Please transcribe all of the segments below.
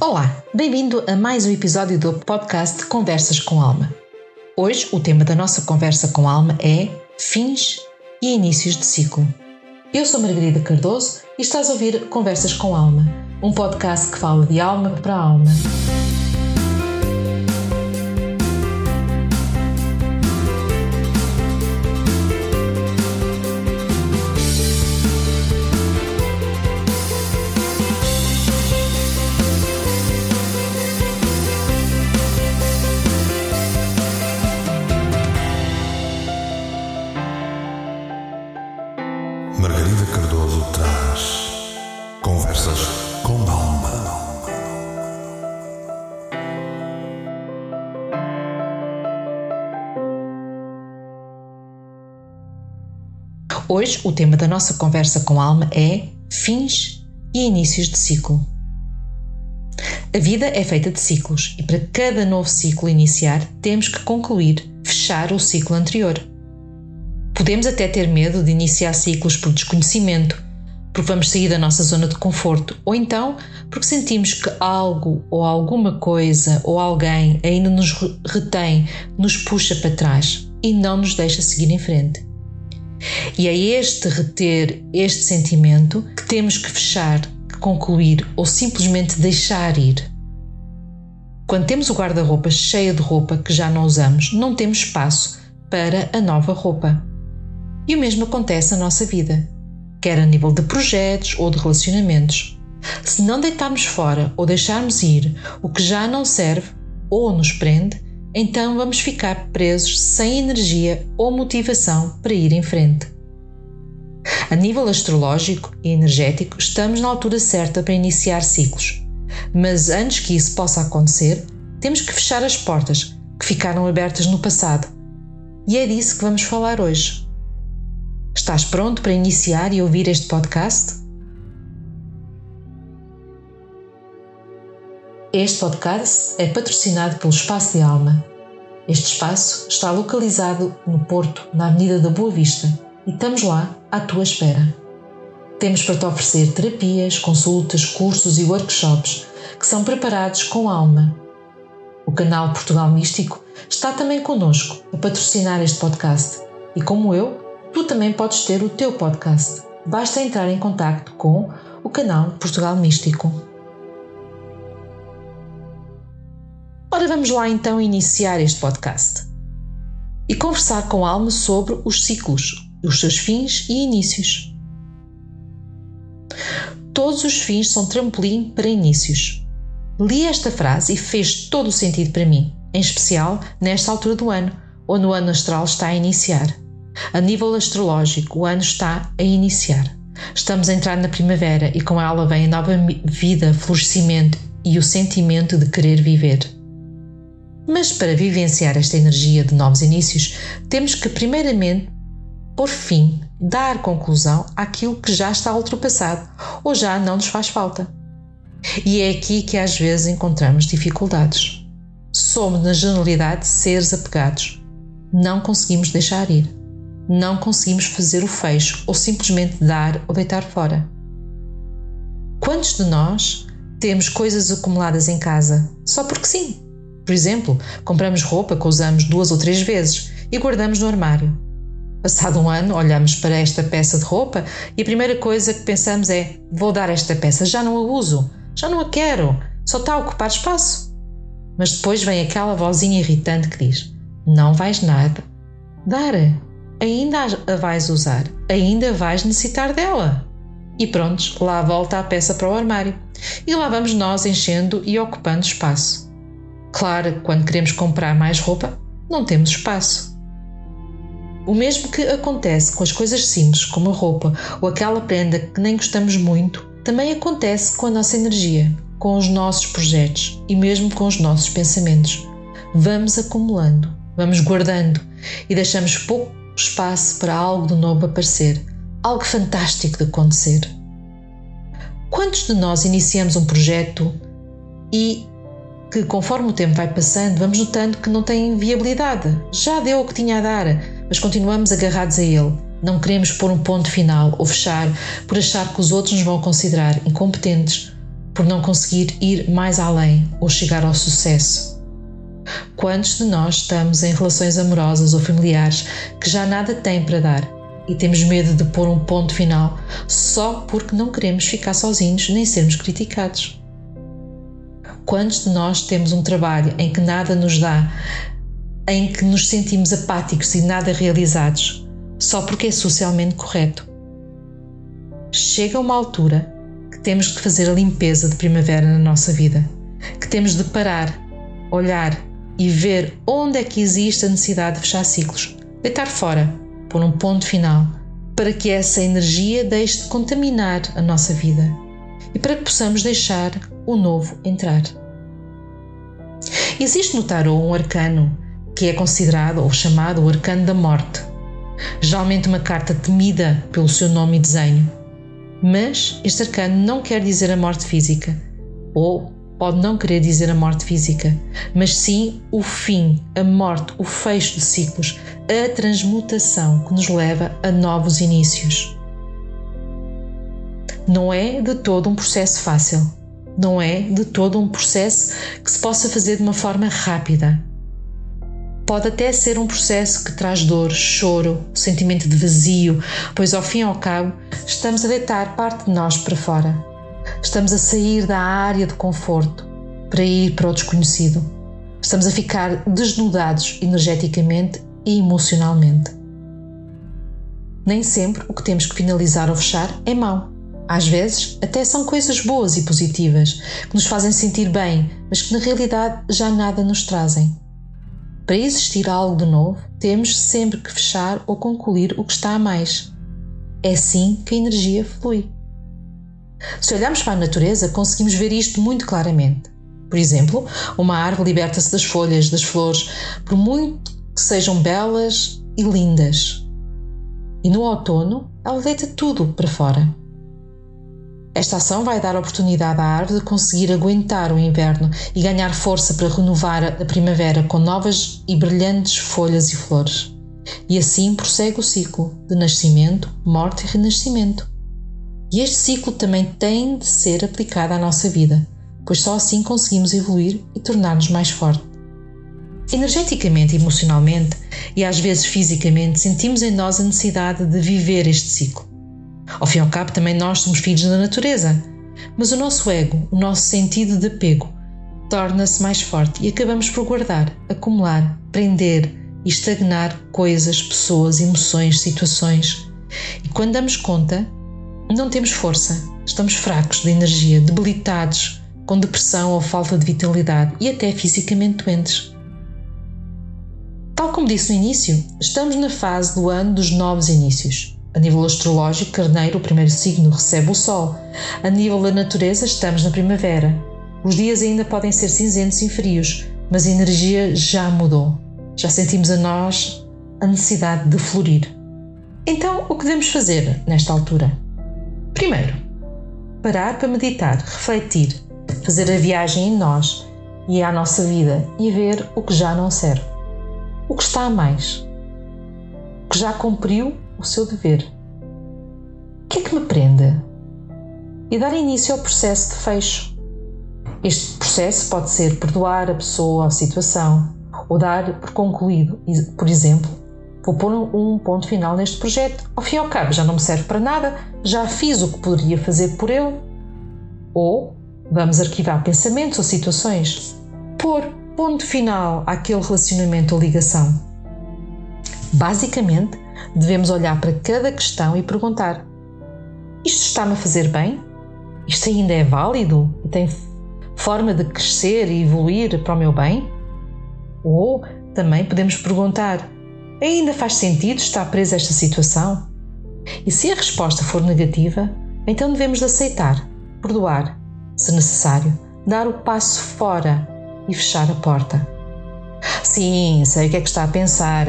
Olá, bem-vindo a mais um episódio do podcast Conversas com Alma. Hoje o tema da nossa conversa com Alma é fins e inícios de ciclo. Eu sou Margarida Cardoso e estás a ouvir Conversas com Alma, um podcast que fala de alma para alma. Hoje o tema da nossa conversa com Alma é fins e inícios de ciclo. A vida é feita de ciclos e para cada novo ciclo iniciar temos que concluir, fechar o ciclo anterior. Podemos até ter medo de iniciar ciclos por desconhecimento, porque vamos sair da nossa zona de conforto, ou então porque sentimos que algo ou alguma coisa ou alguém ainda nos retém, nos puxa para trás e não nos deixa seguir em frente. E é este reter, este sentimento, que temos que fechar, que concluir ou simplesmente deixar ir. Quando temos o guarda-roupa cheio de roupa que já não usamos, não temos espaço para a nova roupa. E o mesmo acontece na nossa vida, quer a nível de projetos ou de relacionamentos. Se não deitarmos fora ou deixarmos ir o que já não serve ou nos prende, então vamos ficar presos sem energia ou motivação para ir em frente. A nível astrológico e energético, estamos na altura certa para iniciar ciclos. Mas antes que isso possa acontecer, temos que fechar as portas que ficaram abertas no passado. E é disso que vamos falar hoje. Estás pronto para iniciar e ouvir este podcast? Este podcast é patrocinado pelo Espaço de Alma. Este espaço está localizado no Porto, na Avenida da Boa Vista, e estamos lá à tua espera. Temos para te oferecer terapias, consultas, cursos e workshops que são preparados com alma. O canal Portugal Místico está também connosco a patrocinar este podcast e, como eu, tu também podes ter o teu podcast. Basta entrar em contato com o canal Portugal Místico. Vamos lá então iniciar este podcast e conversar com a alma sobre os ciclos, os seus fins e inícios. Todos os fins são trampolim para inícios. Li esta frase e fez todo o sentido para mim, em especial nesta altura do ano, onde o ano astral está a iniciar. A nível astrológico, o ano está a iniciar. Estamos a entrar na primavera e com ela vem a nova vida, florescimento e o sentimento de querer viver. Mas para vivenciar esta energia de novos inícios, temos que, primeiramente, por fim, dar conclusão àquilo que já está ultrapassado ou já não nos faz falta. E é aqui que às vezes encontramos dificuldades. Somos, na generalidade, seres apegados. Não conseguimos deixar ir não conseguimos fazer o fecho ou simplesmente dar ou deitar fora. Quantos de nós temos coisas acumuladas em casa só porque sim? Por exemplo, compramos roupa que usamos duas ou três vezes e guardamos no armário. Passado um ano, olhamos para esta peça de roupa e a primeira coisa que pensamos é: vou dar esta peça, já não a uso, já não a quero, só está a ocupar espaço. Mas depois vem aquela vozinha irritante que diz: não vais nada. Dar, ainda a vais usar, ainda vais necessitar dela. E prontos, lá volta a peça para o armário. E lá vamos nós enchendo e ocupando espaço. Claro, quando queremos comprar mais roupa, não temos espaço. O mesmo que acontece com as coisas simples, como a roupa ou aquela prenda que nem gostamos muito, também acontece com a nossa energia, com os nossos projetos e mesmo com os nossos pensamentos. Vamos acumulando, vamos guardando e deixamos pouco espaço para algo de novo aparecer, algo fantástico de acontecer. Quantos de nós iniciamos um projeto e que, conforme o tempo vai passando, vamos notando que não tem viabilidade? Já deu o que tinha a dar, mas continuamos agarrados a ele. Não queremos pôr um ponto final ou fechar por achar que os outros nos vão considerar incompetentes, por não conseguir ir mais além ou chegar ao sucesso. Quantos de nós estamos em relações amorosas ou familiares que já nada têm para dar e temos medo de pôr um ponto final só porque não queremos ficar sozinhos nem sermos criticados? Quantos de nós temos um trabalho em que nada nos dá, em que nos sentimos apáticos e nada realizados, só porque é socialmente correto? Chega uma altura que temos de fazer a limpeza de primavera na nossa vida, que temos de parar, olhar e ver onde é que existe a necessidade de fechar ciclos, deitar fora, pôr um ponto final, para que essa energia deixe de contaminar a nossa vida e para que possamos deixar o novo entrar. Existe no tarot um arcano que é considerado ou chamado o arcano da morte. Geralmente uma carta temida pelo seu nome e desenho. Mas este arcano não quer dizer a morte física, ou pode não querer dizer a morte física, mas sim o fim, a morte, o fecho de ciclos, a transmutação que nos leva a novos inícios. Não é de todo um processo fácil não é de todo um processo que se possa fazer de uma forma rápida. Pode até ser um processo que traz dor, choro, sentimento de vazio, pois ao fim e ao cabo estamos a deitar parte de nós para fora. Estamos a sair da área de conforto para ir para o desconhecido. Estamos a ficar desnudados energeticamente e emocionalmente. Nem sempre o que temos que finalizar ou fechar é mau. Às vezes, até são coisas boas e positivas que nos fazem sentir bem, mas que na realidade já nada nos trazem. Para existir algo de novo, temos sempre que fechar ou concluir o que está a mais. É assim que a energia flui. Se olharmos para a natureza, conseguimos ver isto muito claramente. Por exemplo, uma árvore liberta-se das folhas, das flores, por muito que sejam belas e lindas. E no outono, ela deita tudo para fora. Esta ação vai dar oportunidade à árvore de conseguir aguentar o inverno e ganhar força para renovar a primavera com novas e brilhantes folhas e flores. E assim prossegue o ciclo de nascimento, morte e renascimento. E este ciclo também tem de ser aplicado à nossa vida, pois só assim conseguimos evoluir e tornar-nos mais fortes. Energeticamente emocionalmente, e às vezes fisicamente, sentimos em nós a necessidade de viver este ciclo. Ao fim e ao cabo, também nós somos filhos da natureza. Mas o nosso ego, o nosso sentido de apego, torna-se mais forte e acabamos por guardar, acumular, prender e estagnar coisas, pessoas, emoções, situações. E quando damos conta, não temos força, estamos fracos de energia, debilitados, com depressão ou falta de vitalidade e até fisicamente doentes. Tal como disse no início, estamos na fase do ano dos novos inícios. A nível astrológico, Carneiro, o primeiro signo, recebe o Sol. A nível da natureza, estamos na primavera. Os dias ainda podem ser cinzentos e frios, mas a energia já mudou. Já sentimos a nós a necessidade de florir. Então, o que devemos fazer nesta altura? Primeiro, parar para meditar, refletir, fazer a viagem em nós e à nossa vida e ver o que já não serve, o que está a mais, o que já cumpriu o seu dever. O que é que me prende? E dar início ao processo de fecho. Este processo pode ser perdoar a pessoa ou a situação, ou dar por concluído, por exemplo, vou pôr um ponto final neste projeto. Ao fim e ao cabo, já não me serve para nada, já fiz o que poderia fazer por ele. Ou vamos arquivar pensamentos ou situações, pôr ponto final àquele relacionamento ou ligação. Basicamente, devemos olhar para cada questão e perguntar: isto está-me a fazer bem? Isto ainda é válido e tem forma de crescer e evoluir para o meu bem? Ou também podemos perguntar: ainda faz sentido estar preso a esta situação? E se a resposta for negativa, então devemos de aceitar, perdoar, se necessário, dar o passo fora e fechar a porta. Sim, sei o que é que está a pensar.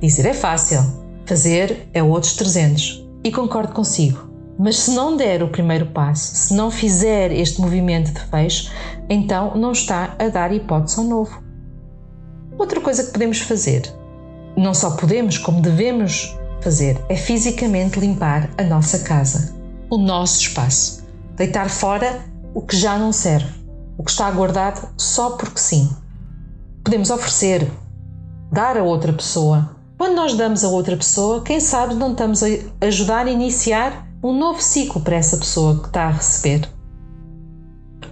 Dizer é fácil, Fazer é outros 300. E concordo consigo. Mas se não der o primeiro passo, se não fizer este movimento de fecho, então não está a dar hipótese ao novo. Outra coisa que podemos fazer, não só podemos, como devemos fazer, é fisicamente limpar a nossa casa, o nosso espaço. Deitar fora o que já não serve, o que está guardado só porque sim. Podemos oferecer, dar a outra pessoa. Quando nós damos a outra pessoa, quem sabe não estamos a ajudar a iniciar um novo ciclo para essa pessoa que está a receber.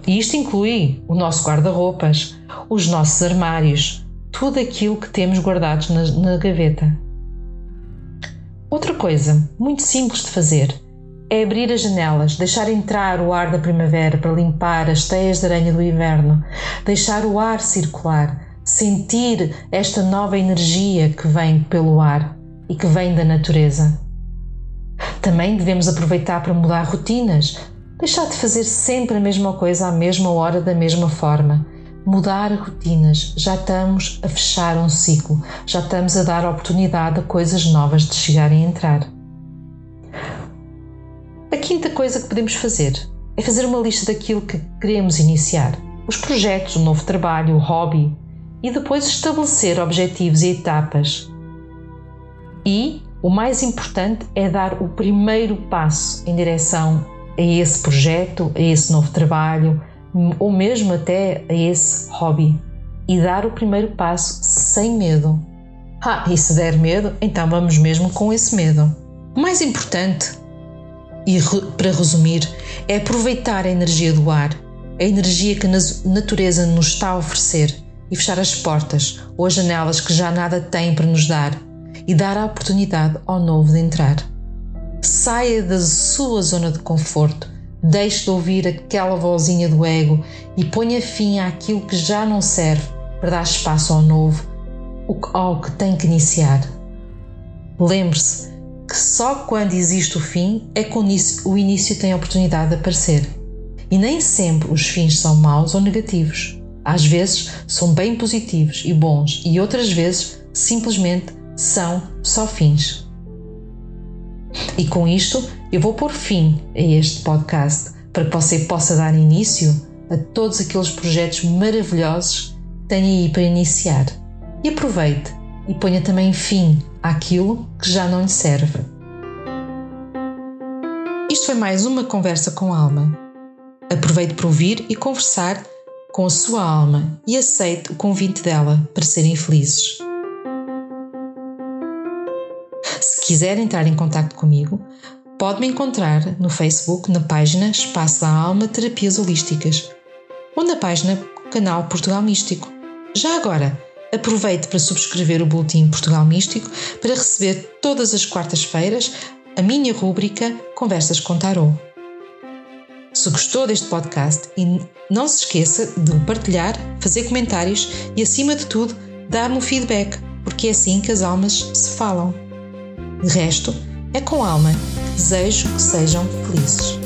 E isto inclui o nosso guarda-roupas, os nossos armários, tudo aquilo que temos guardados na, na gaveta. Outra coisa muito simples de fazer é abrir as janelas, deixar entrar o ar da primavera para limpar as teias de aranha do inverno, deixar o ar circular, sentir esta nova energia que vem pelo ar e que vem da natureza. Também devemos aproveitar para mudar rotinas, deixar de fazer sempre a mesma coisa à mesma hora da mesma forma. Mudar rotinas, já estamos a fechar um ciclo, já estamos a dar oportunidade a coisas novas de chegarem a entrar. A quinta coisa que podemos fazer é fazer uma lista daquilo que queremos iniciar, os projetos, o novo trabalho, o hobby, e depois estabelecer objetivos e etapas. E o mais importante é dar o primeiro passo em direção a esse projeto, a esse novo trabalho, ou mesmo até a esse hobby. E dar o primeiro passo sem medo. Ah, e se der medo, então vamos mesmo com esse medo. O mais importante, e para resumir, é aproveitar a energia do ar, a energia que a natureza nos está a oferecer e fechar as portas ou as janelas que já nada têm para nos dar e dar a oportunidade ao novo de entrar. Saia da sua zona de conforto, deixe de ouvir aquela vozinha do ego e ponha fim àquilo que já não serve para dar espaço ao novo, ao que tem que iniciar. Lembre-se que só quando existe o fim é que o início tem a oportunidade de aparecer. E nem sempre os fins são maus ou negativos. Às vezes são bem positivos e bons, e outras vezes simplesmente são só fins. E com isto eu vou pôr fim a este podcast para que você possa dar início a todos aqueles projetos maravilhosos que tem aí para iniciar. E aproveite e ponha também fim àquilo que já não lhe serve. Isto foi mais uma conversa com alma. Aproveite para ouvir e conversar com a sua alma e aceite o convite dela para serem felizes. Se quiser entrar em contato comigo, pode me encontrar no Facebook na página Espaço da Alma Terapias Holísticas ou na página Canal Portugal Místico. Já agora, aproveite para subscrever o Boletim Portugal Místico para receber todas as quartas-feiras a minha rúbrica Conversas com Tarot. Se gostou deste podcast não se esqueça de o partilhar, fazer comentários e, acima de tudo, dar-me um feedback, porque é assim que as almas se falam. De resto, é com alma desejo que sejam felizes.